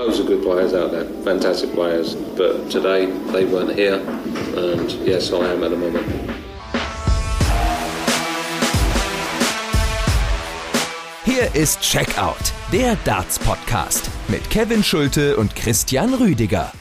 Loads of good players out there, fantastic players, but today they weren't here, and yes, I am at the moment. Hier ist Checkout, der Darts Podcast mit Kevin Schulte und Christian Rüdiger.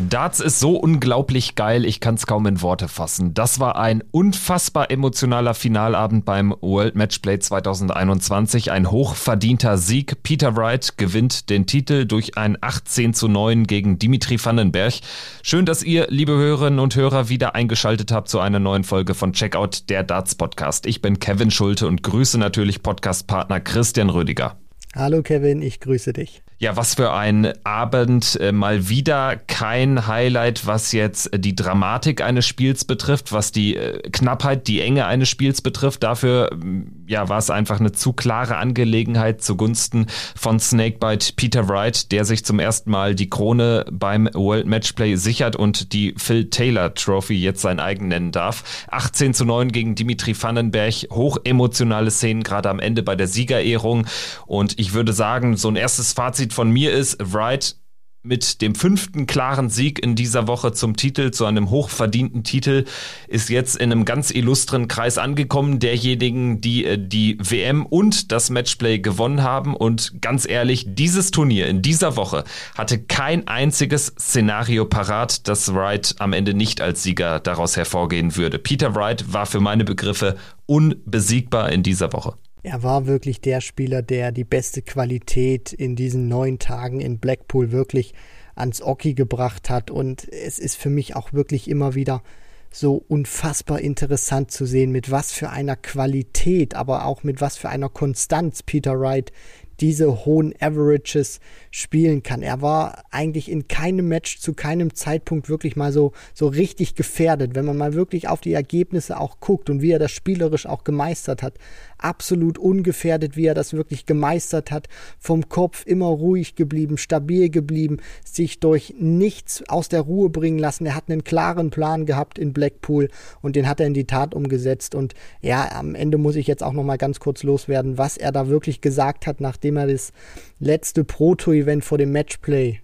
Darts ist so unglaublich geil, ich kann es kaum in Worte fassen. Das war ein unfassbar emotionaler Finalabend beim World Matchplay 2021. Ein hochverdienter Sieg. Peter Wright gewinnt den Titel durch ein 18 zu 9 gegen Dimitri Vandenberg. Schön, dass ihr, liebe Hörerinnen und Hörer, wieder eingeschaltet habt zu einer neuen Folge von Checkout, der Darts Podcast. Ich bin Kevin Schulte und grüße natürlich Podcastpartner Christian Rödiger. Hallo Kevin, ich grüße dich. Ja, was für ein Abend. Äh, mal wieder kein Highlight, was jetzt die Dramatik eines Spiels betrifft, was die äh, Knappheit, die Enge eines Spiels betrifft. Dafür mm, ja, war es einfach eine zu klare Angelegenheit zugunsten von Snakebite Peter Wright, der sich zum ersten Mal die Krone beim World Matchplay sichert und die Phil Taylor Trophy jetzt sein eigen nennen darf. 18 zu 9 gegen Dimitri Vandenberg. Hochemotionale Szenen gerade am Ende bei der Siegerehrung. Und ich würde sagen, so ein erstes Fazit Fazit von mir ist, Wright mit dem fünften klaren Sieg in dieser Woche zum Titel, zu einem hochverdienten Titel, ist jetzt in einem ganz illustren Kreis angekommen, derjenigen, die äh, die WM und das Matchplay gewonnen haben. Und ganz ehrlich, dieses Turnier in dieser Woche hatte kein einziges Szenario parat, dass Wright am Ende nicht als Sieger daraus hervorgehen würde. Peter Wright war für meine Begriffe unbesiegbar in dieser Woche. Er war wirklich der Spieler, der die beste Qualität in diesen neun Tagen in Blackpool wirklich ans Oki gebracht hat. Und es ist für mich auch wirklich immer wieder so unfassbar interessant zu sehen, mit was für einer Qualität, aber auch mit was für einer Konstanz Peter Wright diese hohen Averages spielen kann. Er war eigentlich in keinem Match zu keinem Zeitpunkt wirklich mal so, so richtig gefährdet. Wenn man mal wirklich auf die Ergebnisse auch guckt und wie er das spielerisch auch gemeistert hat, absolut ungefährdet, wie er das wirklich gemeistert hat, vom Kopf immer ruhig geblieben, stabil geblieben, sich durch nichts aus der Ruhe bringen lassen. Er hat einen klaren Plan gehabt in Blackpool und den hat er in die Tat umgesetzt. Und ja, am Ende muss ich jetzt auch noch mal ganz kurz loswerden, was er da wirklich gesagt hat, nachdem er das letzte Proto-Event vor dem Matchplay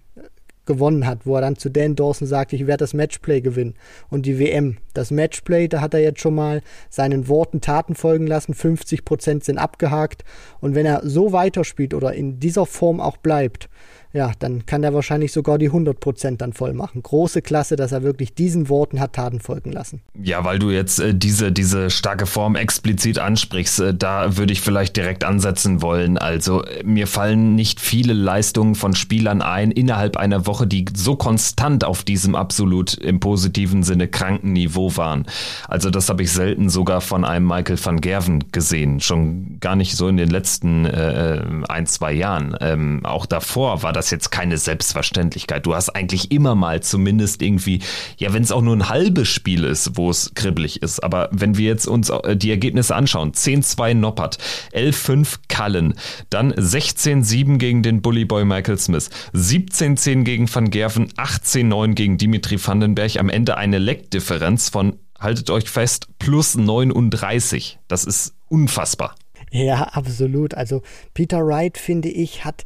gewonnen hat, wo er dann zu Dan Dawson sagt, ich werde das Matchplay gewinnen. Und die WM, das Matchplay, da hat er jetzt schon mal seinen Worten Taten folgen lassen, 50 Prozent sind abgehakt. Und wenn er so weiterspielt oder in dieser Form auch bleibt, ja, dann kann er wahrscheinlich sogar die 100% dann voll machen. Große Klasse, dass er wirklich diesen Worten hat Taten folgen lassen. Ja, weil du jetzt äh, diese, diese starke Form explizit ansprichst, äh, da würde ich vielleicht direkt ansetzen wollen. Also äh, mir fallen nicht viele Leistungen von Spielern ein innerhalb einer Woche, die so konstant auf diesem absolut im positiven Sinne kranken Niveau waren. Also das habe ich selten sogar von einem Michael van Gerven gesehen. Schon gar nicht so in den letzten äh, ein, zwei Jahren. Ähm, auch davor war das das jetzt keine Selbstverständlichkeit. Du hast eigentlich immer mal zumindest irgendwie, ja, wenn es auch nur ein halbes Spiel ist, wo es kribbelig ist. Aber wenn wir jetzt uns äh, die Ergebnisse anschauen, 10-2 Noppert, 11-5 Cullen, dann 16-7 gegen den Bullyboy Michael Smith, 17-10 gegen Van Gerven, 18-9 gegen Dimitri Vandenberg, am Ende eine Leckdifferenz von, haltet euch fest, plus 39. Das ist unfassbar. Ja, absolut. Also Peter Wright, finde ich, hat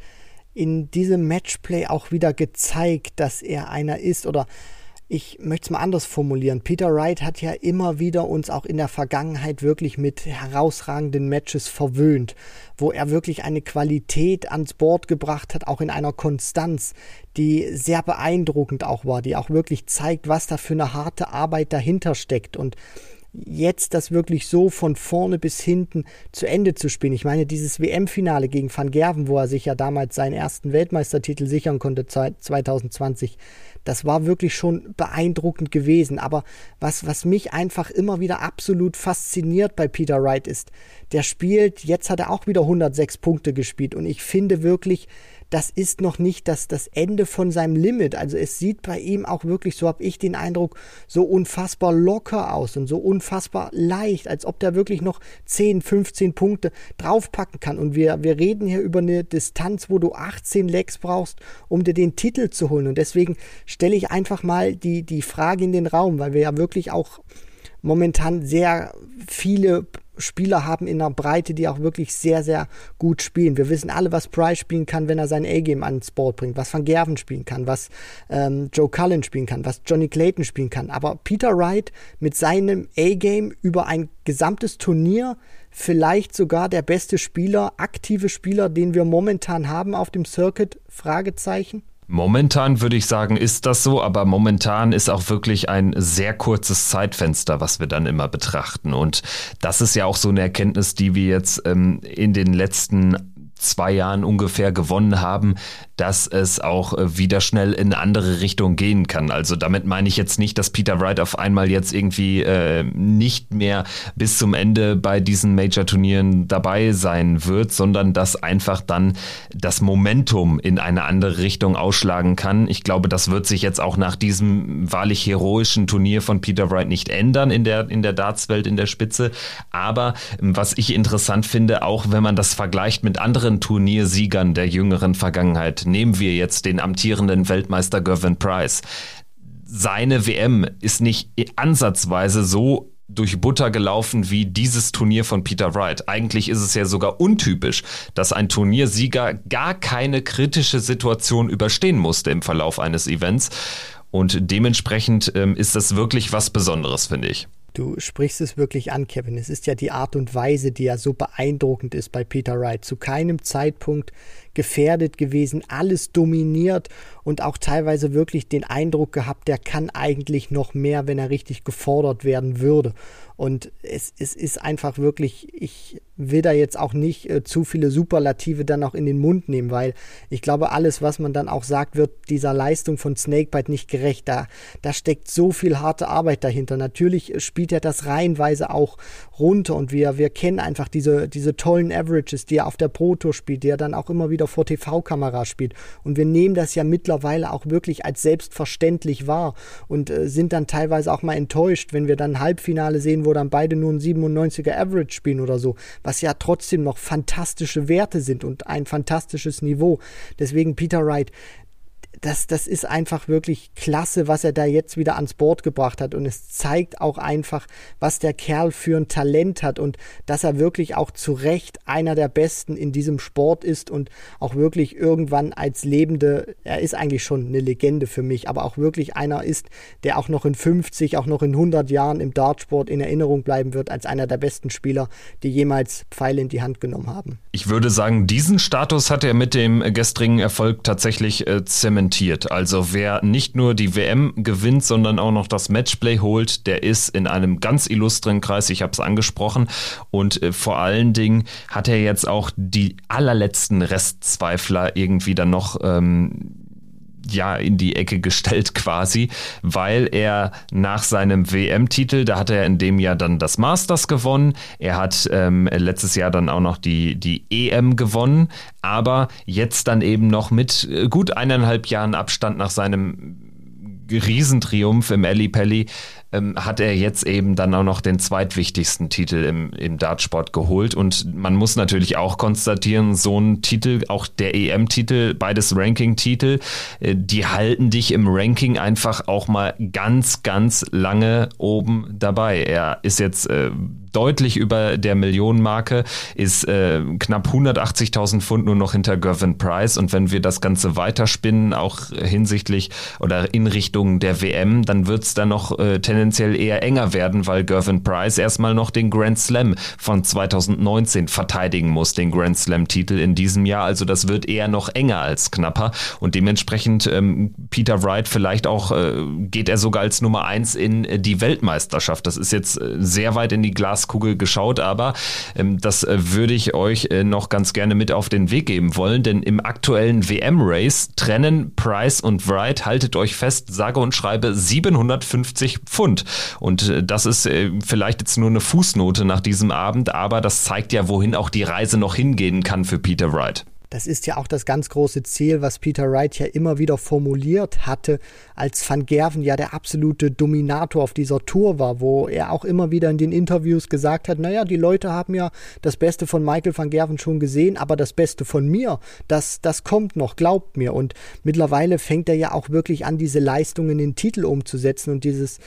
in diesem Matchplay auch wieder gezeigt, dass er einer ist oder ich möchte es mal anders formulieren. Peter Wright hat ja immer wieder uns auch in der Vergangenheit wirklich mit herausragenden Matches verwöhnt, wo er wirklich eine Qualität ans Board gebracht hat, auch in einer Konstanz, die sehr beeindruckend auch war, die auch wirklich zeigt, was da für eine harte Arbeit dahinter steckt und jetzt das wirklich so von vorne bis hinten zu Ende zu spielen. Ich meine, dieses WM-Finale gegen Van Gerven, wo er sich ja damals seinen ersten Weltmeistertitel sichern konnte 2020, das war wirklich schon beeindruckend gewesen. Aber was, was mich einfach immer wieder absolut fasziniert bei Peter Wright ist, der spielt, jetzt hat er auch wieder 106 Punkte gespielt und ich finde wirklich, das ist noch nicht das, das Ende von seinem Limit. Also es sieht bei ihm auch wirklich, so habe ich den Eindruck, so unfassbar locker aus und so unfassbar leicht, als ob der wirklich noch 10, 15 Punkte draufpacken kann. Und wir, wir reden hier über eine Distanz, wo du 18 Lecks brauchst, um dir den Titel zu holen. Und deswegen stelle ich einfach mal die, die Frage in den Raum, weil wir ja wirklich auch momentan sehr viele Spieler haben in der Breite, die auch wirklich sehr, sehr gut spielen. Wir wissen alle, was Price spielen kann, wenn er sein A-Game ans Board bringt, was Van Gerven spielen kann, was ähm, Joe Cullen spielen kann, was Johnny Clayton spielen kann. Aber Peter Wright mit seinem A-Game über ein gesamtes Turnier vielleicht sogar der beste Spieler, aktive Spieler, den wir momentan haben auf dem Circuit? Fragezeichen. Momentan würde ich sagen, ist das so, aber momentan ist auch wirklich ein sehr kurzes Zeitfenster, was wir dann immer betrachten. Und das ist ja auch so eine Erkenntnis, die wir jetzt ähm, in den letzten zwei Jahren ungefähr gewonnen haben, dass es auch äh, wieder schnell in eine andere Richtung gehen kann. Also damit meine ich jetzt nicht, dass Peter Wright auf einmal jetzt irgendwie äh, nicht mehr bis zum Ende bei diesen Major-Turnieren dabei sein wird, sondern dass einfach dann das Momentum in eine andere Richtung ausschlagen kann. Ich glaube, das wird sich jetzt auch nach diesem wahrlich heroischen Turnier von Peter Wright nicht ändern in der, in der Dartswelt in der Spitze. Aber ähm, was ich interessant finde, auch wenn man das vergleicht mit anderen Turniersiegern der jüngeren Vergangenheit, nehmen wir jetzt den amtierenden Weltmeister Gervin Price. Seine WM ist nicht ansatzweise so durch Butter gelaufen wie dieses Turnier von Peter Wright. Eigentlich ist es ja sogar untypisch, dass ein Turniersieger gar keine kritische Situation überstehen musste im Verlauf eines Events. Und dementsprechend ähm, ist das wirklich was Besonderes, finde ich. Du sprichst es wirklich an, Kevin. Es ist ja die Art und Weise, die ja so beeindruckend ist bei Peter Wright. Zu keinem Zeitpunkt gefährdet gewesen, alles dominiert und auch teilweise wirklich den Eindruck gehabt, der kann eigentlich noch mehr, wenn er richtig gefordert werden würde. Und es, es ist einfach wirklich, ich will da jetzt auch nicht äh, zu viele Superlative dann auch in den Mund nehmen, weil ich glaube, alles, was man dann auch sagt, wird dieser Leistung von Snakebite nicht gerecht. Da, da steckt so viel harte Arbeit dahinter. Natürlich spielt er das reihenweise auch runter und wir, wir kennen einfach diese, diese tollen Averages, die er auf der Pro Tour spielt, die er dann auch immer wieder vor TV-Kamera spielt. Und wir nehmen das ja mittlerweile auch wirklich als selbstverständlich wahr und äh, sind dann teilweise auch mal enttäuscht, wenn wir dann Halbfinale sehen, wo dann beide nur ein 97er Average spielen oder so, was ja trotzdem noch fantastische Werte sind und ein fantastisches Niveau. Deswegen Peter Wright, das, das ist einfach wirklich klasse, was er da jetzt wieder ans Board gebracht hat. Und es zeigt auch einfach, was der Kerl für ein Talent hat und dass er wirklich auch zu Recht einer der Besten in diesem Sport ist und auch wirklich irgendwann als lebende, er ist eigentlich schon eine Legende für mich, aber auch wirklich einer ist, der auch noch in 50, auch noch in 100 Jahren im Dartsport in Erinnerung bleiben wird als einer der besten Spieler, die jemals Pfeile in die Hand genommen haben. Ich würde sagen, diesen Status hat er mit dem gestrigen Erfolg tatsächlich äh, zementiert zementiert. Also wer nicht nur die WM gewinnt, sondern auch noch das Matchplay holt, der ist in einem ganz illustren Kreis. Ich habe es angesprochen. Und äh, vor allen Dingen hat er jetzt auch die allerletzten Restzweifler irgendwie dann noch ähm, ja in die Ecke gestellt quasi, weil er nach seinem WM-Titel, da hat er in dem Jahr dann das Masters gewonnen, er hat ähm, letztes Jahr dann auch noch die, die EM gewonnen, aber jetzt dann eben noch mit äh, gut eineinhalb Jahren Abstand nach seinem Riesentriumph im Ali Pelli ähm, hat er jetzt eben dann auch noch den zweitwichtigsten Titel im, im Dartsport geholt. Und man muss natürlich auch konstatieren, so ein Titel, auch der EM-Titel, beides Ranking-Titel, äh, die halten dich im Ranking einfach auch mal ganz, ganz lange oben dabei. Er ist jetzt äh, deutlich über der Millionenmarke, ist äh, knapp 180.000 Pfund nur noch hinter Gervin Price. Und wenn wir das Ganze weiterspinnen, auch hinsichtlich oder in Richtung der WM, dann wird es dann noch äh, tendenziell eher enger werden, weil Gervin Price erstmal noch den Grand Slam von 2019 verteidigen muss, den Grand Slam-Titel in diesem Jahr. Also das wird eher noch enger als knapper. Und dementsprechend ähm, Peter Wright vielleicht auch, äh, geht er sogar als Nummer eins in äh, die Weltmeisterschaft. Das ist jetzt äh, sehr weit in die Glas Glaskugel geschaut, aber ähm, das äh, würde ich euch äh, noch ganz gerne mit auf den Weg geben wollen, denn im aktuellen WM-Race trennen Price und Wright, haltet euch fest, sage und schreibe 750 Pfund. Und äh, das ist äh, vielleicht jetzt nur eine Fußnote nach diesem Abend, aber das zeigt ja, wohin auch die Reise noch hingehen kann für Peter Wright. Das ist ja auch das ganz große Ziel, was Peter Wright ja immer wieder formuliert hatte, als Van Gerven ja der absolute Dominator auf dieser Tour war, wo er auch immer wieder in den Interviews gesagt hat, naja, die Leute haben ja das Beste von Michael van Gerven schon gesehen, aber das Beste von mir, das, das kommt noch, glaubt mir. Und mittlerweile fängt er ja auch wirklich an, diese Leistungen in den Titel umzusetzen und dieses,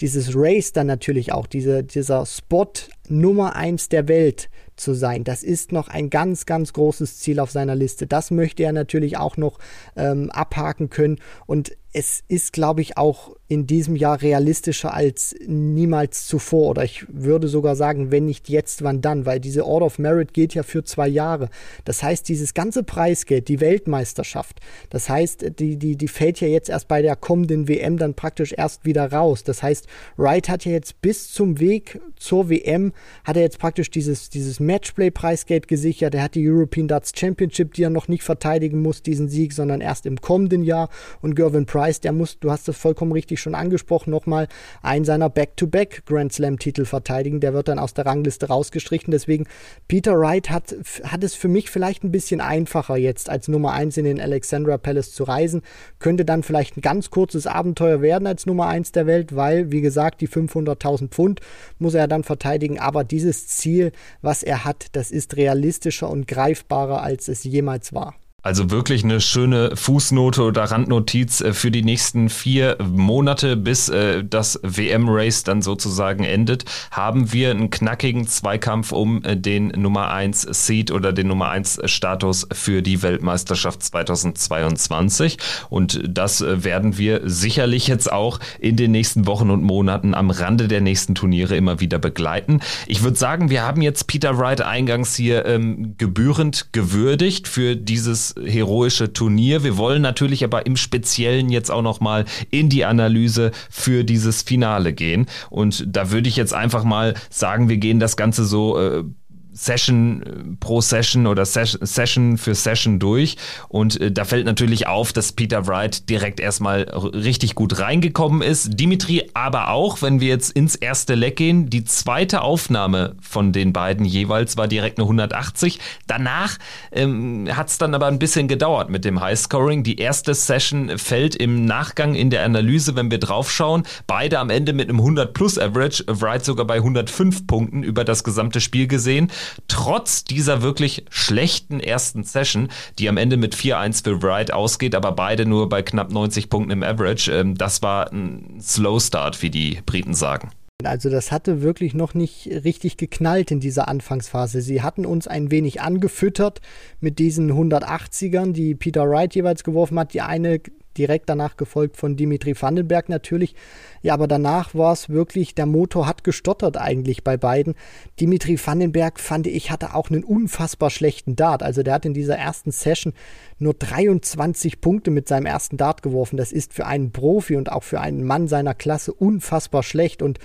dieses Race dann natürlich auch, diese, dieser Spot Nummer eins der Welt zu sein. Das ist noch ein ganz, ganz großes Ziel auf seiner Liste. Das möchte er natürlich auch noch ähm, abhaken können. Und es ist, glaube ich, auch in diesem Jahr realistischer als niemals zuvor. Oder ich würde sogar sagen, wenn nicht jetzt, wann dann? Weil diese Order of Merit geht ja für zwei Jahre. Das heißt, dieses ganze Preisgeld, die Weltmeisterschaft, das heißt, die, die, die fällt ja jetzt erst bei der kommenden WM dann praktisch erst wieder raus. Das heißt, Wright hat ja jetzt bis zum Weg zur WM, hat er jetzt praktisch dieses, dieses Matchplay-Preisgeld gesichert. Er hat die European Darts Championship, die er noch nicht verteidigen muss, diesen Sieg, sondern erst im kommenden Jahr. Und Gervin Price Price, der muss, du hast es vollkommen richtig schon angesprochen, nochmal einen seiner Back-to-Back Grand Slam-Titel verteidigen. Der wird dann aus der Rangliste rausgestrichen. Deswegen, Peter Wright hat, hat es für mich vielleicht ein bisschen einfacher jetzt als Nummer 1 in den Alexandra Palace zu reisen. Könnte dann vielleicht ein ganz kurzes Abenteuer werden als Nummer 1 der Welt, weil, wie gesagt, die 500.000 Pfund muss er dann verteidigen. Aber dieses Ziel, was er hat, das ist realistischer und greifbarer, als es jemals war. Also wirklich eine schöne Fußnote oder Randnotiz äh, für die nächsten vier Monate, bis äh, das WM-Race dann sozusagen endet, haben wir einen knackigen Zweikampf um äh, den Nummer 1 Seed oder den Nummer 1 Status für die Weltmeisterschaft 2022. Und das werden wir sicherlich jetzt auch in den nächsten Wochen und Monaten am Rande der nächsten Turniere immer wieder begleiten. Ich würde sagen, wir haben jetzt Peter Wright eingangs hier ähm, gebührend gewürdigt für dieses heroische Turnier. Wir wollen natürlich aber im Speziellen jetzt auch noch mal in die Analyse für dieses Finale gehen. Und da würde ich jetzt einfach mal sagen, wir gehen das Ganze so äh, Session äh, pro Session oder Session für Session durch. Und äh, da fällt natürlich auf, dass Peter Wright direkt erstmal richtig gut reingekommen ist. Dimitri aber auch, wenn wir jetzt ins erste Leck gehen, die zweite Aufnahme von den beiden jeweils war direkt eine 180. Danach ähm, hat es dann aber ein bisschen gedauert mit dem Highscoring. Die erste Session fällt im Nachgang in der Analyse, wenn wir draufschauen. Beide am Ende mit einem 100 plus Average, Wright sogar bei 105 Punkten über das gesamte Spiel gesehen trotz dieser wirklich schlechten ersten Session, die am Ende mit 4-1 für Wright ausgeht, aber beide nur bei knapp 90 Punkten im Average. Ähm, das war ein Slow Start, wie die Briten sagen. Also das hatte wirklich noch nicht richtig geknallt in dieser Anfangsphase. Sie hatten uns ein wenig angefüttert mit diesen 180ern, die Peter Wright jeweils geworfen hat. Die eine direkt danach gefolgt von Dimitri Vandenberg natürlich. Ja, aber danach war es wirklich, der Motor hat gestottert eigentlich bei beiden. Dimitri Vandenberg fand ich hatte auch einen unfassbar schlechten Dart. Also der hat in dieser ersten Session nur 23 Punkte mit seinem ersten Dart geworfen. Das ist für einen Profi und auch für einen Mann seiner Klasse unfassbar schlecht und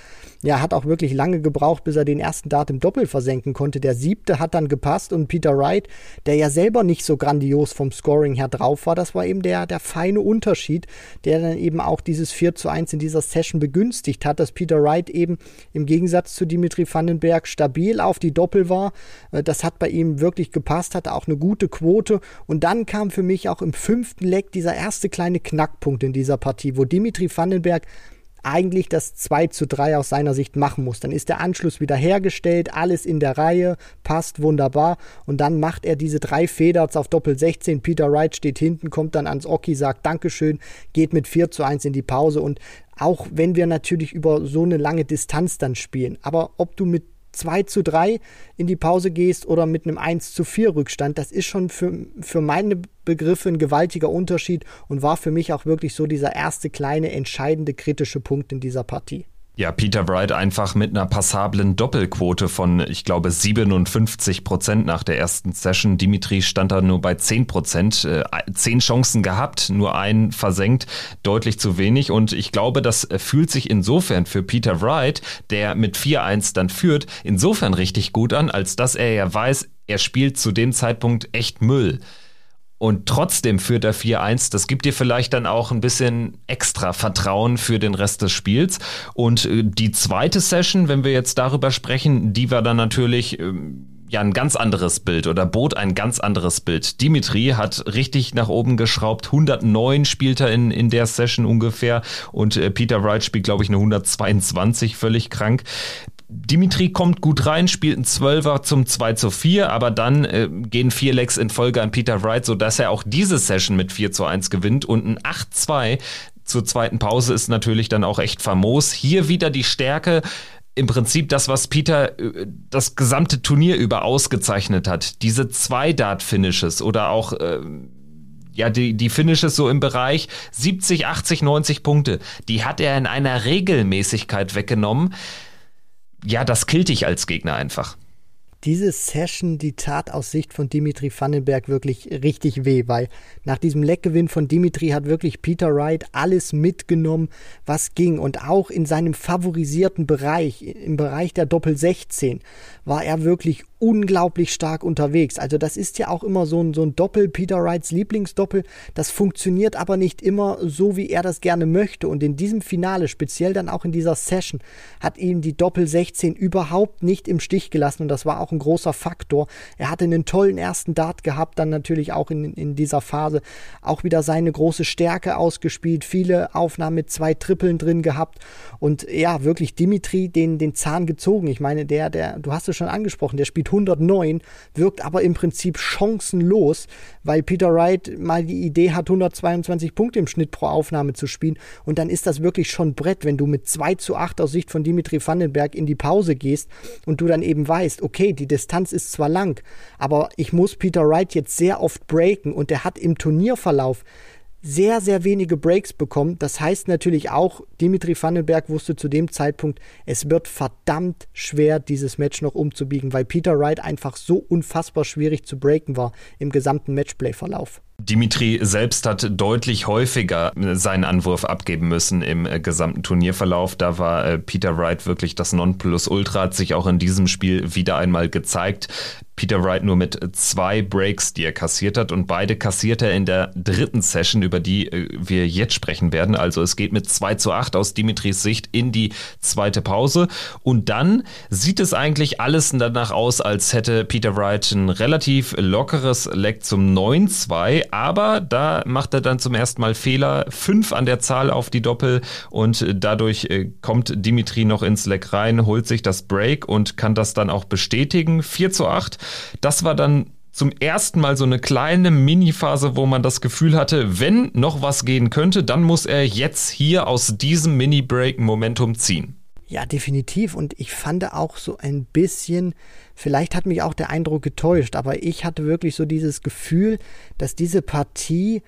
ja, hat auch wirklich lange gebraucht, bis er den ersten Dart im Doppel versenken konnte. Der siebte hat dann gepasst und Peter Wright, der ja selber nicht so grandios vom Scoring her drauf war, das war eben der, der feine Unterschied, der dann eben auch dieses 4 zu 1 in dieser Session begünstigt hat, dass Peter Wright eben im Gegensatz zu Dimitri Vandenberg stabil auf die Doppel war. Äh, das hat bei ihm wirklich gepasst, hatte auch eine gute Quote und dann kam für mich auch im fünften Leck dieser erste kleine Knackpunkt in dieser Partie, wo Dimitri Vandenberg eigentlich das 2 zu 3 aus seiner Sicht machen muss. Dann ist der Anschluss wieder hergestellt, alles in der Reihe, passt wunderbar und dann macht er diese drei Feders auf Doppel 16. Peter Wright steht hinten, kommt dann ans Oki, sagt Dankeschön, geht mit 4 zu 1 in die Pause und auch wenn wir natürlich über so eine lange Distanz dann spielen, aber ob du mit 2 zu 3 in die Pause gehst oder mit einem 1 zu 4 Rückstand, das ist schon für, für meine Begriffe ein gewaltiger Unterschied und war für mich auch wirklich so dieser erste kleine entscheidende kritische Punkt in dieser Partie. Ja, Peter Wright einfach mit einer passablen Doppelquote von, ich glaube, 57 Prozent nach der ersten Session. Dimitri stand da nur bei 10 Prozent. Äh, zehn Chancen gehabt, nur einen versenkt, deutlich zu wenig. Und ich glaube, das fühlt sich insofern für Peter Wright, der mit 4-1 dann führt, insofern richtig gut an, als dass er ja weiß, er spielt zu dem Zeitpunkt echt Müll und trotzdem führt er 4-1. Das gibt dir vielleicht dann auch ein bisschen extra Vertrauen für den Rest des Spiels. Und äh, die zweite Session, wenn wir jetzt darüber sprechen, die war dann natürlich ähm, ja ein ganz anderes Bild oder bot ein ganz anderes Bild. Dimitri hat richtig nach oben geschraubt. 109 spielt er in, in der Session ungefähr und äh, Peter Wright spielt, glaube ich, eine 122, völlig krank. Dimitri kommt gut rein, spielt ein Zwölfer zum 2 zu 4, aber dann äh, gehen vier Lecks in Folge an Peter Wright, sodass er auch diese Session mit 4 zu 1 gewinnt und ein 8-2 zur zweiten Pause ist natürlich dann auch echt famos. Hier wieder die Stärke im Prinzip das, was Peter äh, das gesamte Turnier über ausgezeichnet hat. Diese zwei Dart-Finishes oder auch äh, ja, die, die Finishes so im Bereich 70, 80, 90 Punkte, die hat er in einer Regelmäßigkeit weggenommen. Ja, das killt dich als Gegner einfach diese Session, die tat aus Sicht von Dimitri Vandenberg wirklich richtig weh, weil nach diesem Leckgewinn von Dimitri hat wirklich Peter Wright alles mitgenommen, was ging. Und auch in seinem favorisierten Bereich, im Bereich der Doppel 16, war er wirklich unglaublich stark unterwegs. Also das ist ja auch immer so ein, so ein Doppel, Peter Wrights Lieblingsdoppel. Das funktioniert aber nicht immer so, wie er das gerne möchte. Und in diesem Finale, speziell dann auch in dieser Session, hat ihn die Doppel 16 überhaupt nicht im Stich gelassen. Und das war auch ein großer Faktor. Er hatte einen tollen ersten Dart gehabt, dann natürlich auch in, in dieser Phase auch wieder seine große Stärke ausgespielt. Viele Aufnahmen mit zwei Trippeln drin gehabt. Und ja, wirklich Dimitri den, den Zahn gezogen. Ich meine, der, der, du hast es schon angesprochen, der spielt mit 109, wirkt aber im Prinzip chancenlos, weil Peter Wright mal die Idee hat, 122 Punkte im Schnitt pro Aufnahme zu spielen. Und dann ist das wirklich schon Brett, wenn du mit 2 zu 8 aus Sicht von Dimitri Vandenberg in die Pause gehst und du dann eben weißt, okay, die Distanz ist zwar lang, aber ich muss Peter Wright jetzt sehr oft breaken und der hat im Turnierverlauf sehr, sehr wenige Breaks bekommen. Das heißt natürlich auch, Dimitri Vandenberg wusste zu dem Zeitpunkt, es wird verdammt schwer, dieses Match noch umzubiegen, weil Peter Wright einfach so unfassbar schwierig zu breaken war im gesamten Matchplay-Verlauf. Dimitri selbst hat deutlich häufiger seinen Anwurf abgeben müssen im äh, gesamten Turnierverlauf. Da war äh, Peter Wright wirklich das Nonplusultra, hat sich auch in diesem Spiel wieder einmal gezeigt. Peter Wright nur mit zwei Breaks, die er kassiert hat und beide kassiert er in der dritten Session, über die äh, wir jetzt sprechen werden. Also es geht mit 2 zu 8 aus Dimitris Sicht in die zweite Pause und dann sieht es eigentlich alles danach aus, als hätte Peter Wright ein relativ lockeres Leck zum 9-2, aber da macht er dann zum ersten Mal Fehler, 5 an der Zahl auf die Doppel und dadurch äh, kommt Dimitri noch ins Leck rein, holt sich das Break und kann das dann auch bestätigen. 4 zu 8 das war dann zum ersten Mal so eine kleine Mini-Phase, wo man das Gefühl hatte, wenn noch was gehen könnte, dann muss er jetzt hier aus diesem Mini-Break Momentum ziehen. Ja, definitiv. Und ich fand auch so ein bisschen, vielleicht hat mich auch der Eindruck getäuscht, aber ich hatte wirklich so dieses Gefühl, dass diese Partie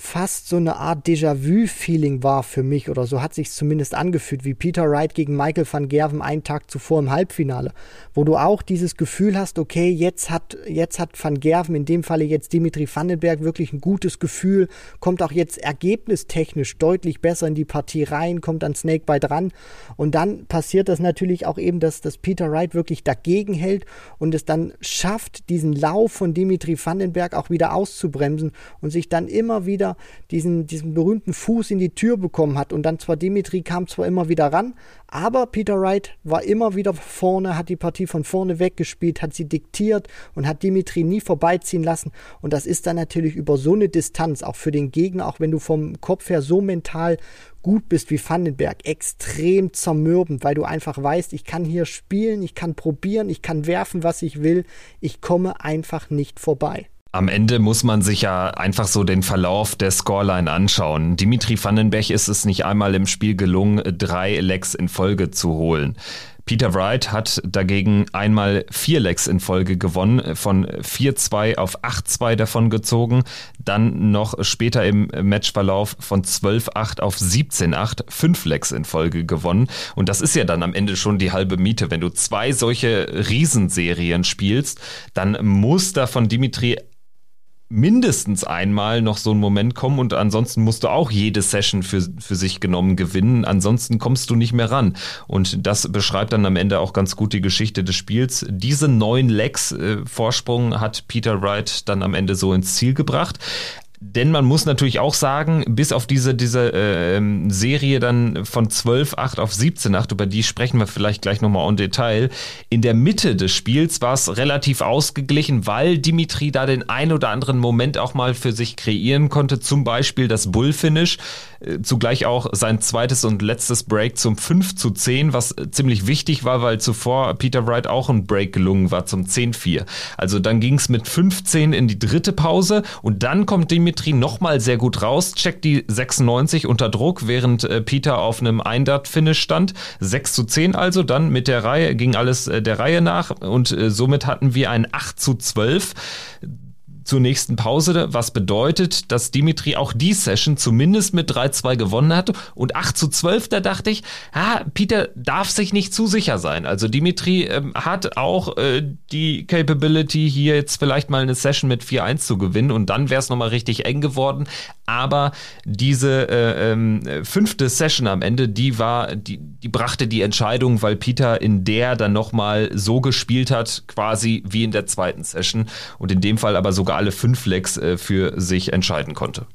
fast so eine Art Déjà-vu-Feeling war für mich oder so. Hat sich zumindest angefühlt, wie Peter Wright gegen Michael van Gerven einen Tag zuvor im Halbfinale, wo du auch dieses Gefühl hast, okay, jetzt hat, jetzt hat van Gerven, in dem Falle jetzt Dimitri Vandenberg, wirklich ein gutes Gefühl, kommt auch jetzt ergebnistechnisch deutlich besser in die Partie rein, kommt an Snakebite dran und dann passiert das natürlich auch eben, dass, dass Peter Wright wirklich dagegen hält und es dann schafft, diesen Lauf von Dimitri Vandenberg auch wieder auszubremsen und sich dann immer wieder diesen, diesen berühmten Fuß in die Tür bekommen hat. Und dann zwar Dimitri kam zwar immer wieder ran, aber Peter Wright war immer wieder vorne, hat die Partie von vorne weggespielt, hat sie diktiert und hat Dimitri nie vorbeiziehen lassen. Und das ist dann natürlich über so eine Distanz, auch für den Gegner, auch wenn du vom Kopf her so mental gut bist wie Vandenberg, extrem zermürbend, weil du einfach weißt, ich kann hier spielen, ich kann probieren, ich kann werfen, was ich will, ich komme einfach nicht vorbei. Am Ende muss man sich ja einfach so den Verlauf der Scoreline anschauen. Dimitri Vandenberg ist es nicht einmal im Spiel gelungen, drei Lecks in Folge zu holen. Peter Wright hat dagegen einmal vier Lecks in Folge gewonnen, von 4-2 auf 8-2 davon gezogen, dann noch später im Matchverlauf von 12-8 auf 17-8 fünf Lecks in Folge gewonnen. Und das ist ja dann am Ende schon die halbe Miete. Wenn du zwei solche Riesenserien spielst, dann muss da von Dimitri mindestens einmal noch so ein Moment kommen und ansonsten musst du auch jede Session für, für sich genommen gewinnen. Ansonsten kommst du nicht mehr ran. Und das beschreibt dann am Ende auch ganz gut die Geschichte des Spiels. Diese neun Legs äh, Vorsprung hat Peter Wright dann am Ende so ins Ziel gebracht. Denn man muss natürlich auch sagen, bis auf diese, diese äh, Serie dann von 12-8 auf 17-8, über die sprechen wir vielleicht gleich nochmal en Detail, in der Mitte des Spiels war es relativ ausgeglichen, weil Dimitri da den ein oder anderen Moment auch mal für sich kreieren konnte, zum Beispiel das Bullfinish, äh, zugleich auch sein zweites und letztes Break zum 5 zu 10, was ziemlich wichtig war, weil zuvor Peter Wright auch ein Break gelungen war zum 10-4. Also dann ging es mit 15 in die dritte Pause und dann kommt Dimitri Dimitri nochmal sehr gut raus, checkt die 96 unter Druck, während äh, Peter auf einem Eindart-Finish stand. 6 zu 10 also, dann mit der Reihe ging alles äh, der Reihe nach und äh, somit hatten wir ein 8 zu 12 zur nächsten Pause, was bedeutet, dass Dimitri auch die Session zumindest mit 3-2 gewonnen hat und 8 zu 12, da dachte ich, ah, Peter darf sich nicht zu sicher sein. Also Dimitri ähm, hat auch äh, die Capability, hier jetzt vielleicht mal eine Session mit 4-1 zu gewinnen und dann wäre es nochmal richtig eng geworden. Aber diese äh, ähm, fünfte Session am Ende, die war, die, die brachte die Entscheidung, weil Peter in der dann nochmal so gespielt hat, quasi wie in der zweiten Session und in dem Fall aber sogar alle fünf Lecks äh, für sich entscheiden konnte.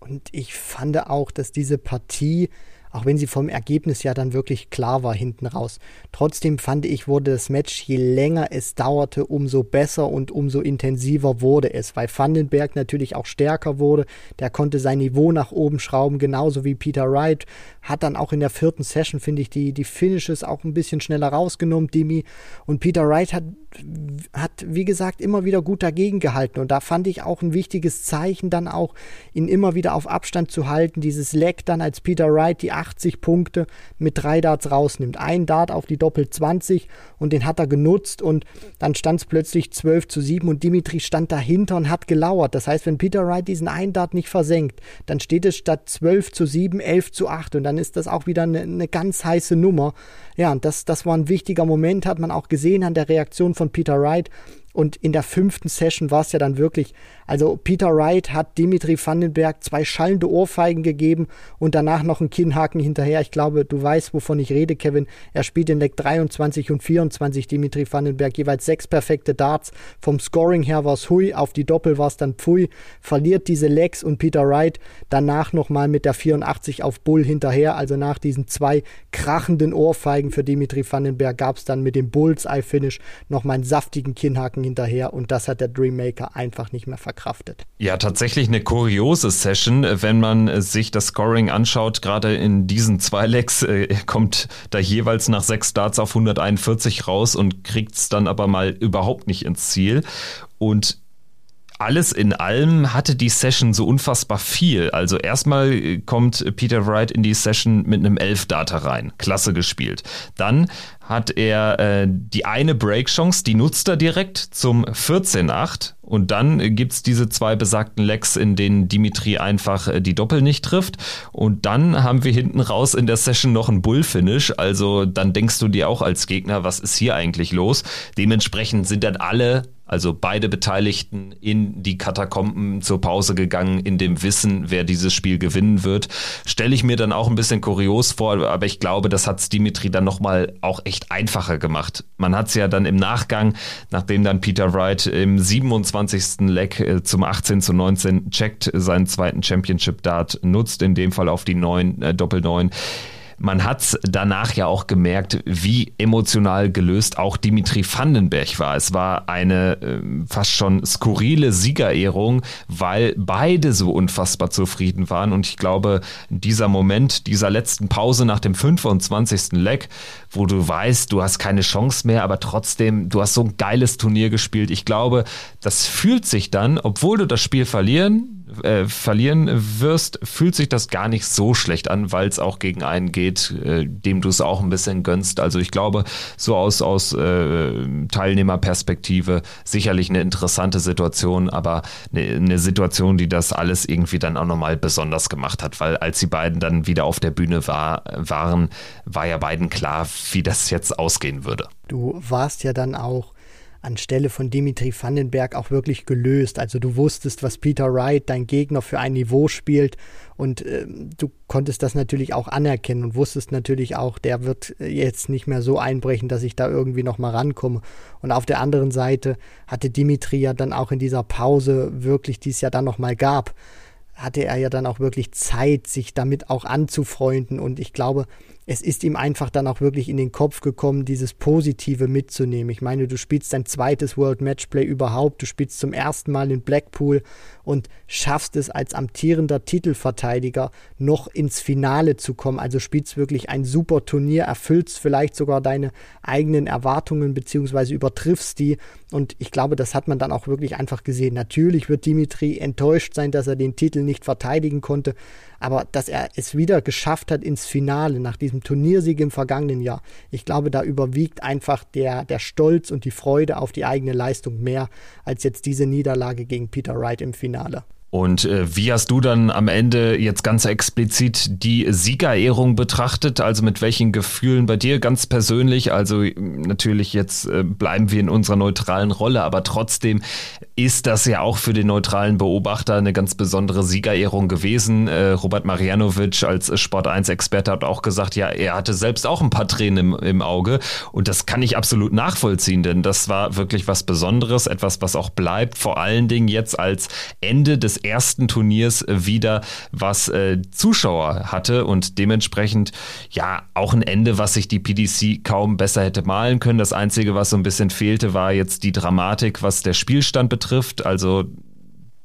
Und ich fand auch, dass diese Partie auch wenn sie vom Ergebnis ja dann wirklich klar war hinten raus. Trotzdem fand ich, wurde das Match, je länger es dauerte, umso besser und umso intensiver wurde es, weil Vandenberg natürlich auch stärker wurde. Der konnte sein Niveau nach oben schrauben, genauso wie Peter Wright. Hat dann auch in der vierten Session, finde ich, die, die Finishes auch ein bisschen schneller rausgenommen, Dimi. Und Peter Wright hat, hat, wie gesagt, immer wieder gut dagegen gehalten. Und da fand ich auch ein wichtiges Zeichen, dann auch ihn immer wieder auf Abstand zu halten. Dieses Leck dann, als Peter Wright die 80 Punkte mit drei Darts rausnimmt. Ein Dart auf die Doppel 20 und den hat er genutzt und dann stand es plötzlich 12 zu 7 und Dimitri stand dahinter und hat gelauert. Das heißt, wenn Peter Wright diesen einen Dart nicht versenkt, dann steht es statt 12 zu 7 11 zu 8 und dann ist das auch wieder eine, eine ganz heiße Nummer. Ja, und das, das war ein wichtiger Moment, hat man auch gesehen an der Reaktion von Peter Wright. Und in der fünften Session war es ja dann wirklich, also Peter Wright hat Dimitri Vandenberg zwei schallende Ohrfeigen gegeben und danach noch einen Kinnhaken hinterher. Ich glaube, du weißt, wovon ich rede, Kevin. Er spielt in Leck 23 und 24 Dimitri Vandenberg, jeweils sechs perfekte Darts. Vom Scoring her war es Hui, auf die Doppel war es dann Pfui. Verliert diese Lecks und Peter Wright danach nochmal mit der 84 auf Bull hinterher. Also nach diesen zwei krachenden Ohrfeigen für Dimitri Vandenberg gab es dann mit dem Bullseye-Finish nochmal einen saftigen Kinnhaken Haken hinterher und das hat der Dreammaker einfach nicht mehr verkraftet. Ja, tatsächlich eine kuriose Session, wenn man sich das Scoring anschaut. Gerade in diesen zwei Legs äh, kommt da jeweils nach sechs Starts auf 141 raus und kriegt es dann aber mal überhaupt nicht ins Ziel. Und alles in allem hatte die Session so unfassbar viel. Also erstmal kommt Peter Wright in die Session mit einem Elf-Data rein. Klasse gespielt. Dann hat er äh, die eine Break-Chance, die nutzt er direkt zum 14-8 und dann gibt's diese zwei besagten Lecks, in denen Dimitri einfach äh, die Doppel nicht trifft und dann haben wir hinten raus in der Session noch ein Bull-Finish, also dann denkst du dir auch als Gegner, was ist hier eigentlich los? Dementsprechend sind dann alle also beide Beteiligten in die Katakomben zur Pause gegangen, in dem Wissen, wer dieses Spiel gewinnen wird. Stelle ich mir dann auch ein bisschen kurios vor, aber ich glaube, das hat Dimitri dann nochmal auch echt einfacher gemacht. Man hat es ja dann im Nachgang, nachdem dann Peter Wright im 27. Leck äh, zum 18 zu 19 checkt, seinen zweiten Championship-Dart nutzt, in dem Fall auf die 9, äh, Doppel 9 man hat danach ja auch gemerkt, wie emotional gelöst auch Dimitri Vandenberg war. Es war eine äh, fast schon skurrile Siegerehrung, weil beide so unfassbar zufrieden waren. Und ich glaube, dieser Moment, dieser letzten Pause nach dem 25. Leck, wo du weißt, du hast keine Chance mehr, aber trotzdem, du hast so ein geiles Turnier gespielt. Ich glaube, das fühlt sich dann, obwohl du das Spiel verlieren äh, verlieren wirst, fühlt sich das gar nicht so schlecht an, weil es auch gegen einen geht, äh, dem du es auch ein bisschen gönnst. Also ich glaube, so aus, aus äh, Teilnehmerperspektive sicherlich eine interessante Situation, aber eine, eine Situation, die das alles irgendwie dann auch nochmal besonders gemacht hat, weil als die beiden dann wieder auf der Bühne war, waren, war ja beiden klar, wie das jetzt ausgehen würde. Du warst ja dann auch anstelle von Dimitri Vandenberg auch wirklich gelöst. Also du wusstest, was Peter Wright, dein Gegner, für ein Niveau spielt und äh, du konntest das natürlich auch anerkennen und wusstest natürlich auch, der wird jetzt nicht mehr so einbrechen, dass ich da irgendwie nochmal rankomme. Und auf der anderen Seite hatte Dimitri ja dann auch in dieser Pause wirklich, die es ja dann nochmal gab, hatte er ja dann auch wirklich Zeit, sich damit auch anzufreunden. Und ich glaube, es ist ihm einfach dann auch wirklich in den Kopf gekommen, dieses Positive mitzunehmen. Ich meine, du spielst dein zweites World Matchplay überhaupt, du spielst zum ersten Mal in Blackpool und schaffst es als amtierender Titelverteidiger noch ins Finale zu kommen. Also spielst wirklich ein super Turnier, erfüllst vielleicht sogar deine eigenen Erwartungen beziehungsweise übertriffst die. Und ich glaube, das hat man dann auch wirklich einfach gesehen. Natürlich wird Dimitri enttäuscht sein, dass er den Titel nicht verteidigen konnte, aber dass er es wieder geschafft hat ins Finale nach diesem Turniersieg im vergangenen Jahr, ich glaube, da überwiegt einfach der, der Stolz und die Freude auf die eigene Leistung mehr als jetzt diese Niederlage gegen Peter Wright im Finale. Und äh, wie hast du dann am Ende jetzt ganz explizit die Siegerehrung betrachtet? Also mit welchen Gefühlen bei dir ganz persönlich? Also natürlich jetzt äh, bleiben wir in unserer neutralen Rolle, aber trotzdem ist das ja auch für den neutralen Beobachter eine ganz besondere Siegerehrung gewesen. Äh, Robert Marianovic als Sport 1 Experte hat auch gesagt, ja, er hatte selbst auch ein paar Tränen im, im Auge und das kann ich absolut nachvollziehen, denn das war wirklich was Besonderes, etwas, was auch bleibt, vor allen Dingen jetzt als Ende des ersten Turniers wieder, was äh, Zuschauer hatte und dementsprechend ja auch ein Ende, was sich die PDC kaum besser hätte malen können. Das Einzige, was so ein bisschen fehlte, war jetzt die Dramatik, was der Spielstand betrifft. Also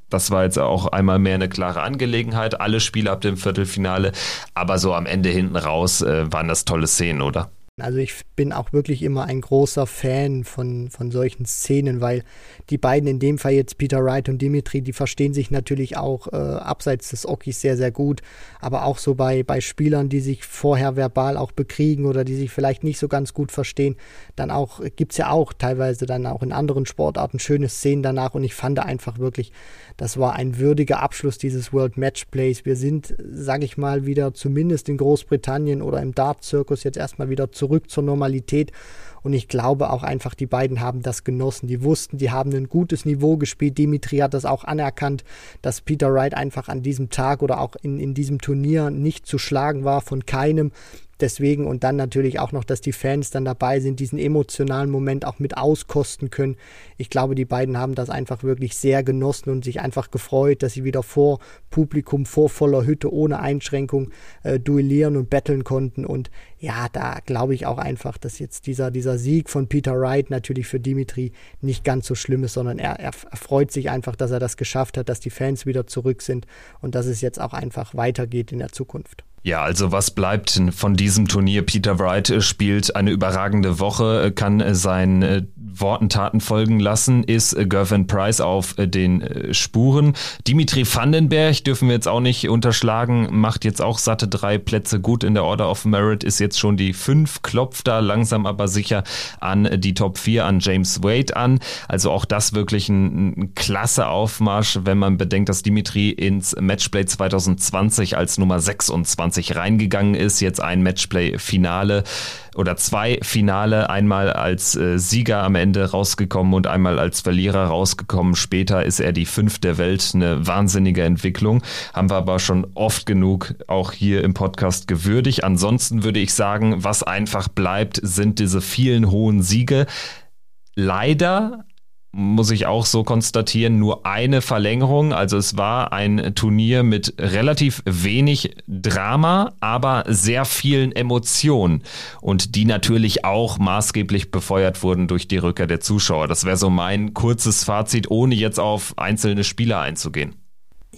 das war jetzt auch einmal mehr eine klare Angelegenheit. Alle Spiele ab dem Viertelfinale, aber so am Ende hinten raus äh, waren das tolle Szenen, oder? Also ich bin auch wirklich immer ein großer Fan von, von solchen Szenen, weil die beiden, in dem Fall jetzt Peter Wright und Dimitri, die verstehen sich natürlich auch äh, abseits des Okis sehr, sehr gut. Aber auch so bei, bei Spielern, die sich vorher verbal auch bekriegen oder die sich vielleicht nicht so ganz gut verstehen, dann auch, gibt's ja auch teilweise dann auch in anderen Sportarten schöne Szenen danach. Und ich fand einfach wirklich, das war ein würdiger Abschluss dieses World Match Plays. Wir sind, sage ich mal, wieder zumindest in Großbritannien oder im Dart-Zirkus jetzt erstmal wieder zurück zur Normalität. Und ich glaube auch einfach, die beiden haben das genossen. Die wussten, die haben ein gutes Niveau gespielt. Dimitri hat das auch anerkannt, dass Peter Wright einfach an diesem Tag oder auch in, in diesem Turnier nicht zu schlagen war von keinem deswegen und dann natürlich auch noch, dass die Fans dann dabei sind, diesen emotionalen Moment auch mit auskosten können. Ich glaube, die beiden haben das einfach wirklich sehr genossen und sich einfach gefreut, dass sie wieder vor Publikum, vor voller Hütte, ohne Einschränkung äh, duellieren und betteln konnten. Und ja, da glaube ich auch einfach, dass jetzt dieser, dieser Sieg von Peter Wright natürlich für Dimitri nicht ganz so schlimm ist, sondern er, er, er freut sich einfach, dass er das geschafft hat, dass die Fans wieder zurück sind und dass es jetzt auch einfach weitergeht in der Zukunft. Ja, also was bleibt von diesem Turnier? Peter Wright äh, spielt eine überragende Woche, äh, kann äh, seinen Worten Taten folgen lassen, ist Gervin Price auf den Spuren. Dimitri Vandenberg dürfen wir jetzt auch nicht unterschlagen, macht jetzt auch satte drei Plätze gut in der Order of Merit, ist jetzt schon die fünf, klopft da langsam aber sicher an die Top 4, an James Wade an. Also auch das wirklich ein, ein klasse Aufmarsch, wenn man bedenkt, dass Dimitri ins Matchplay 2020 als Nummer 26 2020 reingegangen ist, jetzt ein Matchplay-Finale oder zwei Finale, einmal als äh, Sieger am Ende rausgekommen und einmal als Verlierer rausgekommen. Später ist er die fünf der Welt, eine wahnsinnige Entwicklung. Haben wir aber schon oft genug auch hier im Podcast gewürdigt. Ansonsten würde ich sagen, was einfach bleibt, sind diese vielen hohen Siege. Leider muss ich auch so konstatieren, nur eine Verlängerung. Also es war ein Turnier mit relativ wenig Drama, aber sehr vielen Emotionen und die natürlich auch maßgeblich befeuert wurden durch die Rückkehr der Zuschauer. Das wäre so mein kurzes Fazit, ohne jetzt auf einzelne Spieler einzugehen.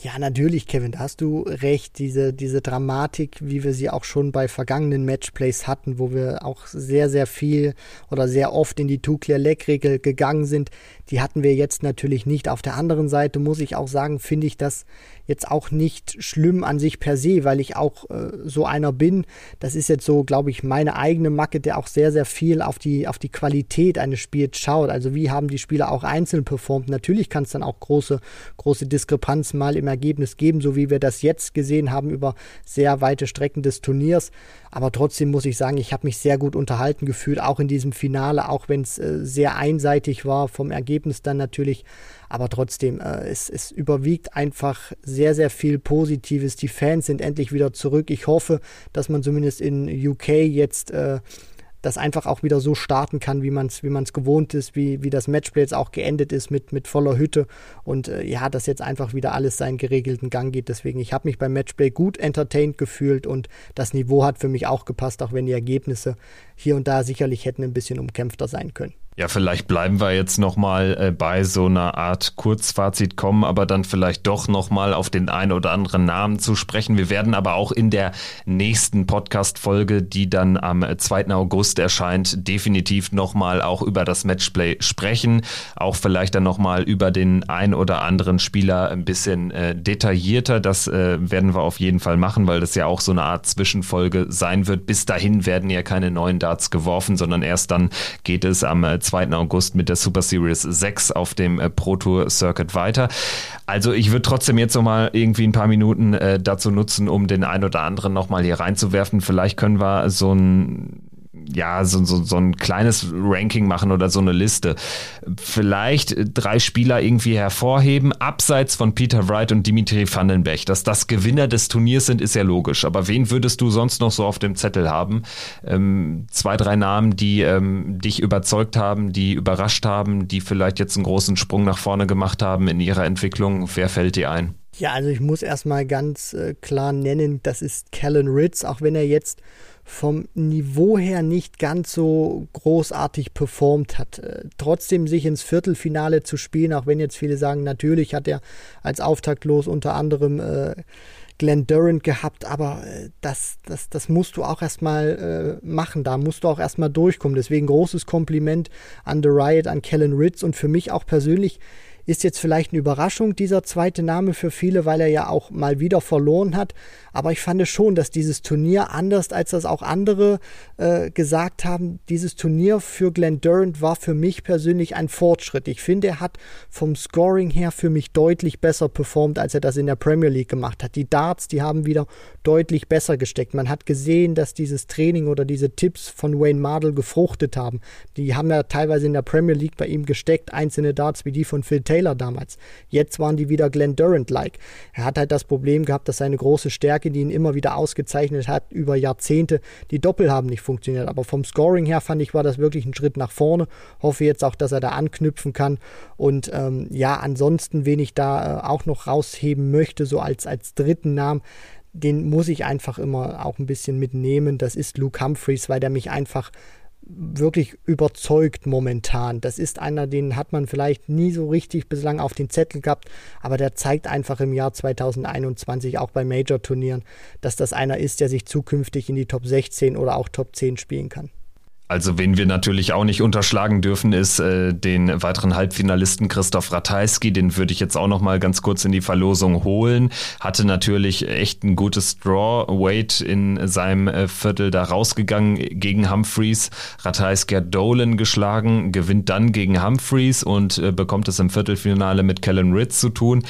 Ja, natürlich, Kevin, da hast du recht. Diese, diese Dramatik, wie wir sie auch schon bei vergangenen Matchplays hatten, wo wir auch sehr, sehr viel oder sehr oft in die Two-Clear-Leg-Regel gegangen sind, die hatten wir jetzt natürlich nicht. Auf der anderen Seite muss ich auch sagen, finde ich das jetzt auch nicht schlimm an sich per se, weil ich auch äh, so einer bin. Das ist jetzt so, glaube ich, meine eigene Macke, der auch sehr, sehr viel auf die, auf die Qualität eines Spiels schaut. Also wie haben die Spieler auch einzeln performt. Natürlich kann es dann auch große, große Diskrepanzen mal im Ergebnis geben, so wie wir das jetzt gesehen haben über sehr weite Strecken des Turniers. Aber trotzdem muss ich sagen, ich habe mich sehr gut unterhalten gefühlt, auch in diesem Finale, auch wenn es äh, sehr einseitig war vom Ergebnis dann natürlich. Aber trotzdem, äh, es, es überwiegt einfach sehr, sehr viel Positives. Die Fans sind endlich wieder zurück. Ich hoffe, dass man zumindest in UK jetzt äh, das einfach auch wieder so starten kann, wie man es wie man's gewohnt ist, wie, wie das Matchplay jetzt auch geendet ist mit, mit voller Hütte und äh, ja, dass jetzt einfach wieder alles seinen geregelten Gang geht. Deswegen, ich habe mich beim Matchplay gut entertained gefühlt und das Niveau hat für mich auch gepasst, auch wenn die Ergebnisse hier und da sicherlich hätten ein bisschen umkämpfter sein können. Ja, vielleicht bleiben wir jetzt nochmal äh, bei so einer Art Kurzfazit kommen, aber dann vielleicht doch nochmal auf den ein oder anderen Namen zu sprechen. Wir werden aber auch in der nächsten Podcast-Folge, die dann am 2. August erscheint, definitiv nochmal auch über das Matchplay sprechen. Auch vielleicht dann nochmal über den ein oder anderen Spieler ein bisschen äh, detaillierter. Das äh, werden wir auf jeden Fall machen, weil das ja auch so eine Art Zwischenfolge sein wird. Bis dahin werden ja keine neuen Darts geworfen, sondern erst dann geht es am 2. August mit der Super Series 6 auf dem äh, Pro Tour Circuit weiter. Also ich würde trotzdem jetzt nochmal irgendwie ein paar Minuten äh, dazu nutzen, um den ein oder anderen nochmal hier reinzuwerfen. Vielleicht können wir so ein ja, so, so, so ein kleines Ranking machen oder so eine Liste. Vielleicht drei Spieler irgendwie hervorheben, abseits von Peter Wright und Dimitri Vandenberg. Dass das Gewinner des Turniers sind, ist ja logisch. Aber wen würdest du sonst noch so auf dem Zettel haben? Ähm, zwei, drei Namen, die ähm, dich überzeugt haben, die überrascht haben, die vielleicht jetzt einen großen Sprung nach vorne gemacht haben in ihrer Entwicklung. Wer fällt dir ein? Ja, also ich muss erstmal ganz äh, klar nennen, das ist Callan Ritz, auch wenn er jetzt vom Niveau her nicht ganz so großartig performt hat. Äh, trotzdem sich ins Viertelfinale zu spielen, auch wenn jetzt viele sagen, natürlich hat er als Auftaktlos unter anderem äh, Glenn Durant gehabt, aber äh, das, das, das musst du auch erstmal äh, machen. Da musst du auch erstmal durchkommen. Deswegen großes Kompliment an The Riot, an Kellen Ritz und für mich auch persönlich ist jetzt vielleicht eine Überraschung, dieser zweite Name für viele, weil er ja auch mal wieder verloren hat. Aber ich fand schon, dass dieses Turnier, anders als das auch andere äh, gesagt haben, dieses Turnier für Glenn Durant war für mich persönlich ein Fortschritt. Ich finde, er hat vom Scoring her für mich deutlich besser performt, als er das in der Premier League gemacht hat. Die Darts, die haben wieder deutlich besser gesteckt. Man hat gesehen, dass dieses Training oder diese Tipps von Wayne Mardell gefruchtet haben. Die haben ja teilweise in der Premier League bei ihm gesteckt, einzelne Darts wie die von Phil Taylor damals. Jetzt waren die wieder Glenn Durant-like. Er hat halt das Problem gehabt, dass seine große Stärke Stärke, die ihn immer wieder ausgezeichnet hat über Jahrzehnte. Die Doppel haben nicht funktioniert, aber vom Scoring her fand ich, war das wirklich ein Schritt nach vorne. Hoffe jetzt auch, dass er da anknüpfen kann. Und ähm, ja, ansonsten, wen ich da äh, auch noch rausheben möchte, so als, als dritten Namen, den muss ich einfach immer auch ein bisschen mitnehmen. Das ist Luke Humphreys, weil der mich einfach wirklich überzeugt momentan. Das ist einer, den hat man vielleicht nie so richtig bislang auf den Zettel gehabt, aber der zeigt einfach im Jahr 2021 auch bei Major-Turnieren, dass das einer ist, der sich zukünftig in die Top 16 oder auch Top 10 spielen kann. Also wen wir natürlich auch nicht unterschlagen dürfen, ist äh, den weiteren Halbfinalisten Christoph Ratajski. Den würde ich jetzt auch noch mal ganz kurz in die Verlosung holen. Hatte natürlich echt ein gutes Draw-Weight in seinem äh, Viertel da rausgegangen gegen Humphreys. Ratajski hat Dolan geschlagen, gewinnt dann gegen Humphreys und äh, bekommt es im Viertelfinale mit Kellen Ritz zu tun.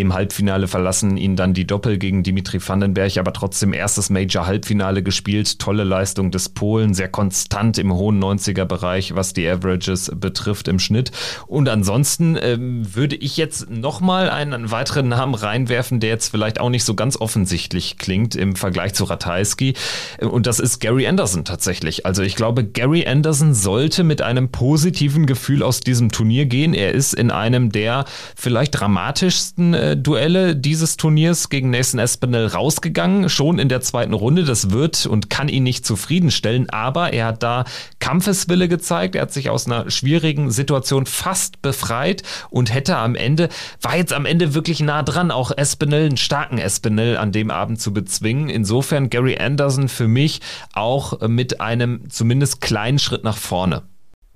Im Halbfinale verlassen ihn dann die Doppel gegen Dimitri Vandenberg, aber trotzdem erstes Major-Halbfinale gespielt. Tolle Leistung des Polen, sehr konstant im hohen 90er-Bereich, was die Averages betrifft im Schnitt. Und ansonsten ähm, würde ich jetzt nochmal einen weiteren Namen reinwerfen, der jetzt vielleicht auch nicht so ganz offensichtlich klingt im Vergleich zu Ratajski. Und das ist Gary Anderson tatsächlich. Also ich glaube, Gary Anderson sollte mit einem positiven Gefühl aus diesem Turnier gehen. Er ist in einem der vielleicht dramatischsten äh, Duelle dieses Turniers gegen Nathan Espinel rausgegangen, schon in der zweiten Runde. Das wird und kann ihn nicht zufriedenstellen, aber er hat da Kampfeswille gezeigt. Er hat sich aus einer schwierigen Situation fast befreit und hätte am Ende, war jetzt am Ende wirklich nah dran, auch Espinel, einen starken Espinel an dem Abend zu bezwingen. Insofern Gary Anderson für mich auch mit einem zumindest kleinen Schritt nach vorne.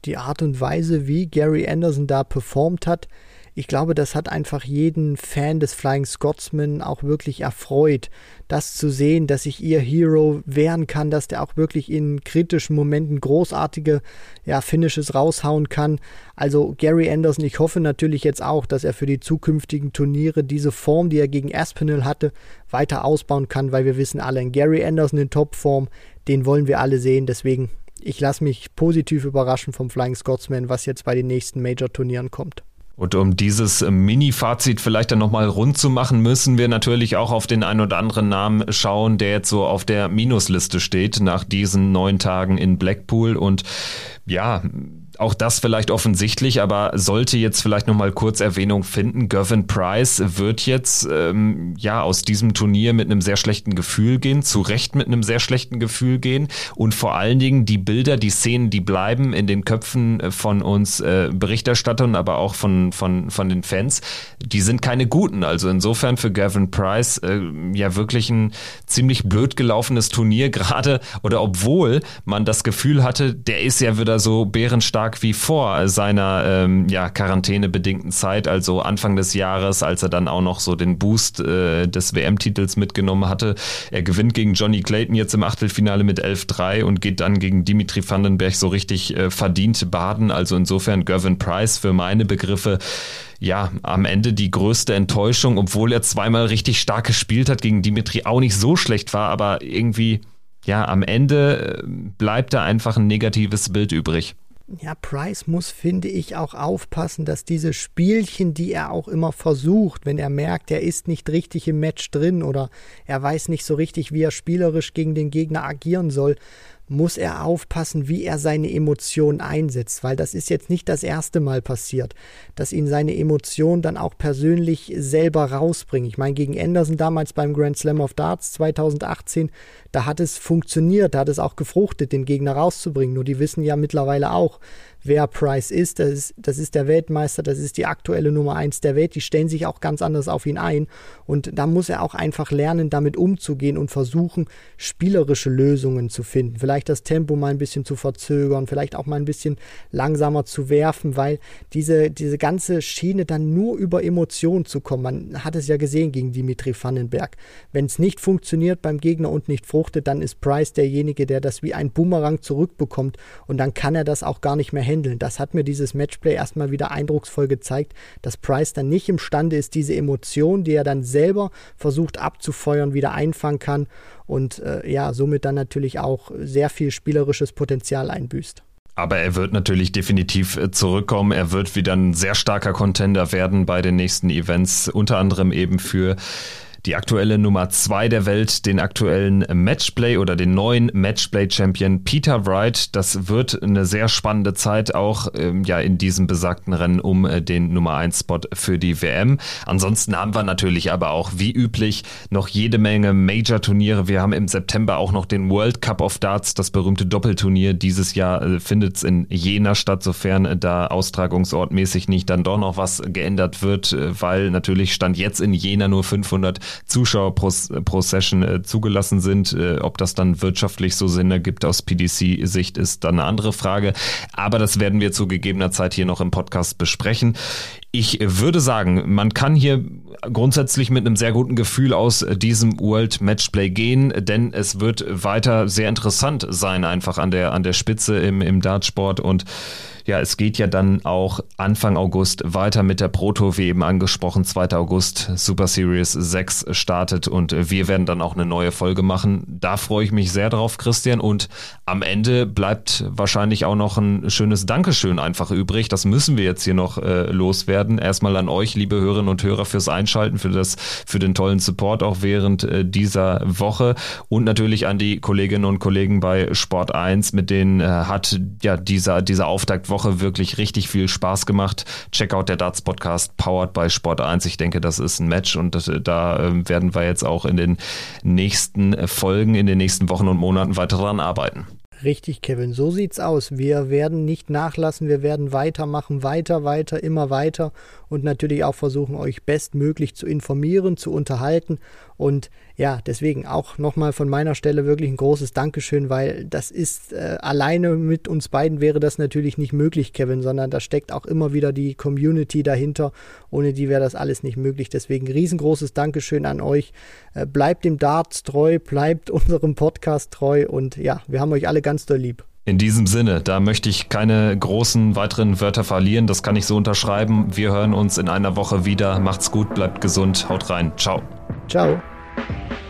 Die Art und Weise, wie Gary Anderson da performt hat, ich glaube, das hat einfach jeden Fan des Flying Scotsman auch wirklich erfreut, das zu sehen, dass sich ihr Hero wehren kann, dass der auch wirklich in kritischen Momenten großartige ja, Finishes raushauen kann. Also Gary Anderson, ich hoffe natürlich jetzt auch, dass er für die zukünftigen Turniere diese Form, die er gegen Aspinall hatte, weiter ausbauen kann, weil wir wissen alle, Gary Anderson in Topform, den wollen wir alle sehen. Deswegen, ich lasse mich positiv überraschen vom Flying Scotsman, was jetzt bei den nächsten Major-Turnieren kommt. Und um dieses Mini-Fazit vielleicht dann nochmal rund zu machen, müssen wir natürlich auch auf den ein oder anderen Namen schauen, der jetzt so auf der Minusliste steht nach diesen neun Tagen in Blackpool. Und ja, auch das vielleicht offensichtlich, aber sollte jetzt vielleicht nochmal kurz Erwähnung finden. Gervin Price wird jetzt ähm, ja aus diesem Turnier mit einem sehr schlechten Gefühl gehen, zu Recht mit einem sehr schlechten Gefühl gehen und vor allen Dingen die Bilder, die Szenen, die bleiben in den Köpfen äh, von uns äh, Berichterstattern, aber auch von, von, von den Fans, die sind keine guten. Also insofern für Gavin Price äh, ja wirklich ein ziemlich blöd gelaufenes Turnier gerade oder obwohl man das Gefühl hatte, der ist ja wieder so bärenstark stark wie vor seiner ähm, ja, quarantänebedingten Zeit, also Anfang des Jahres, als er dann auch noch so den Boost äh, des WM-Titels mitgenommen hatte. Er gewinnt gegen Johnny Clayton jetzt im Achtelfinale mit 11-3 und geht dann gegen Dimitri Vandenberg so richtig äh, verdient baden. Also insofern Gervin Price für meine Begriffe ja, am Ende die größte Enttäuschung, obwohl er zweimal richtig stark gespielt hat, gegen Dimitri auch nicht so schlecht war, aber irgendwie, ja, am Ende äh, bleibt da einfach ein negatives Bild übrig ja, Price muss, finde ich, auch aufpassen, dass diese Spielchen, die er auch immer versucht, wenn er merkt, er ist nicht richtig im Match drin oder er weiß nicht so richtig, wie er spielerisch gegen den Gegner agieren soll, muss er aufpassen, wie er seine Emotionen einsetzt, weil das ist jetzt nicht das erste Mal passiert, dass ihn seine Emotionen dann auch persönlich selber rausbringen. Ich meine, gegen Anderson damals beim Grand Slam of Darts 2018, da hat es funktioniert, da hat es auch gefruchtet, den Gegner rauszubringen. Nur die wissen ja mittlerweile auch, wer Price ist. Das, ist. das ist der Weltmeister, das ist die aktuelle Nummer eins der Welt. Die stellen sich auch ganz anders auf ihn ein. Und da muss er auch einfach lernen, damit umzugehen und versuchen, spielerische Lösungen zu finden. Vielleicht das Tempo mal ein bisschen zu verzögern, vielleicht auch mal ein bisschen langsamer zu werfen, weil diese, diese ganze Schiene dann nur über Emotionen zu kommen. Man hat es ja gesehen gegen Dimitri Vandenberg. Wenn es nicht funktioniert beim Gegner und nicht fruchtet, dann ist Price derjenige, der das wie ein Bumerang zurückbekommt und dann kann er das auch gar nicht mehr handeln. Das hat mir dieses Matchplay erstmal wieder eindrucksvoll gezeigt, dass Price dann nicht imstande ist, diese Emotion, die er dann selber versucht abzufeuern, wieder einfangen kann und äh, ja, somit dann natürlich auch sehr viel spielerisches Potenzial einbüßt. Aber er wird natürlich definitiv äh, zurückkommen. Er wird wieder ein sehr starker Contender werden bei den nächsten Events, unter anderem eben für die aktuelle Nummer zwei der Welt, den aktuellen Matchplay oder den neuen Matchplay-Champion Peter Wright. Das wird eine sehr spannende Zeit auch ähm, ja in diesem besagten Rennen um äh, den Nummer eins Spot für die WM. Ansonsten haben wir natürlich aber auch wie üblich noch jede Menge Major-Turniere. Wir haben im September auch noch den World Cup of Darts, das berühmte Doppelturnier. Dieses Jahr äh, findet es in Jena statt, sofern äh, da austragungsortmäßig nicht dann doch noch was geändert wird, äh, weil natürlich stand jetzt in Jena nur 500 Zuschauer pro, pro Session äh, zugelassen sind. Äh, ob das dann wirtschaftlich so Sinn ergibt aus PDC-Sicht ist dann eine andere Frage. Aber das werden wir zu gegebener Zeit hier noch im Podcast besprechen. Ich würde sagen, man kann hier grundsätzlich mit einem sehr guten Gefühl aus diesem World Matchplay gehen, denn es wird weiter sehr interessant sein, einfach an der, an der Spitze im, im Dartsport und ja, es geht ja dann auch Anfang August weiter mit der Proto, wie eben angesprochen, 2. August Super Series 6 startet und wir werden dann auch eine neue Folge machen. Da freue ich mich sehr drauf, Christian. Und am Ende bleibt wahrscheinlich auch noch ein schönes Dankeschön einfach übrig. Das müssen wir jetzt hier noch äh, loswerden. Erstmal an euch, liebe Hörerinnen und Hörer, fürs Einschalten, für das, für den tollen Support auch während äh, dieser Woche und natürlich an die Kolleginnen und Kollegen bei Sport 1, mit denen äh, hat ja dieser, dieser Auftakt Woche wirklich richtig viel Spaß gemacht. Check out der Darts Podcast powered by Sport 1. Ich denke, das ist ein Match und das, da äh, werden wir jetzt auch in den nächsten Folgen, in den nächsten Wochen und Monaten weiter daran arbeiten. Richtig, Kevin, so sieht's aus. Wir werden nicht nachlassen, wir werden weitermachen, weiter, weiter, immer weiter und natürlich auch versuchen, euch bestmöglich zu informieren, zu unterhalten und ja, deswegen auch nochmal von meiner Stelle wirklich ein großes Dankeschön, weil das ist äh, alleine mit uns beiden wäre das natürlich nicht möglich, Kevin, sondern da steckt auch immer wieder die Community dahinter. Ohne die wäre das alles nicht möglich. Deswegen riesengroßes Dankeschön an euch. Äh, bleibt dem Darts treu, bleibt unserem Podcast treu und ja, wir haben euch alle ganz doll lieb. In diesem Sinne, da möchte ich keine großen weiteren Wörter verlieren. Das kann ich so unterschreiben. Wir hören uns in einer Woche wieder. Macht's gut, bleibt gesund, haut rein. Ciao. Ciao. Bye.